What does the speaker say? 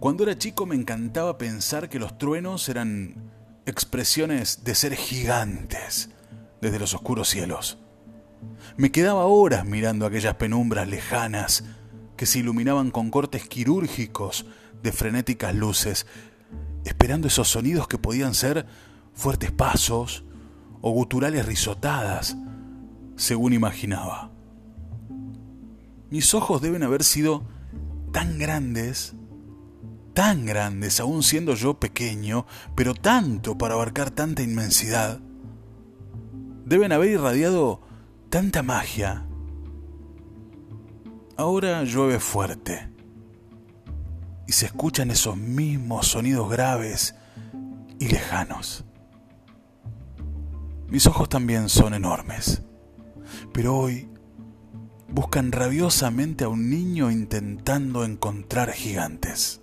Cuando era chico me encantaba pensar que los truenos eran expresiones de ser gigantes desde los oscuros cielos. Me quedaba horas mirando aquellas penumbras lejanas que se iluminaban con cortes quirúrgicos de frenéticas luces, esperando esos sonidos que podían ser fuertes pasos o guturales risotadas, según imaginaba. Mis ojos deben haber sido tan grandes, tan grandes, aún siendo yo pequeño, pero tanto para abarcar tanta inmensidad. Deben haber irradiado tanta magia. Ahora llueve fuerte y se escuchan esos mismos sonidos graves y lejanos. Mis ojos también son enormes, pero hoy buscan rabiosamente a un niño intentando encontrar gigantes.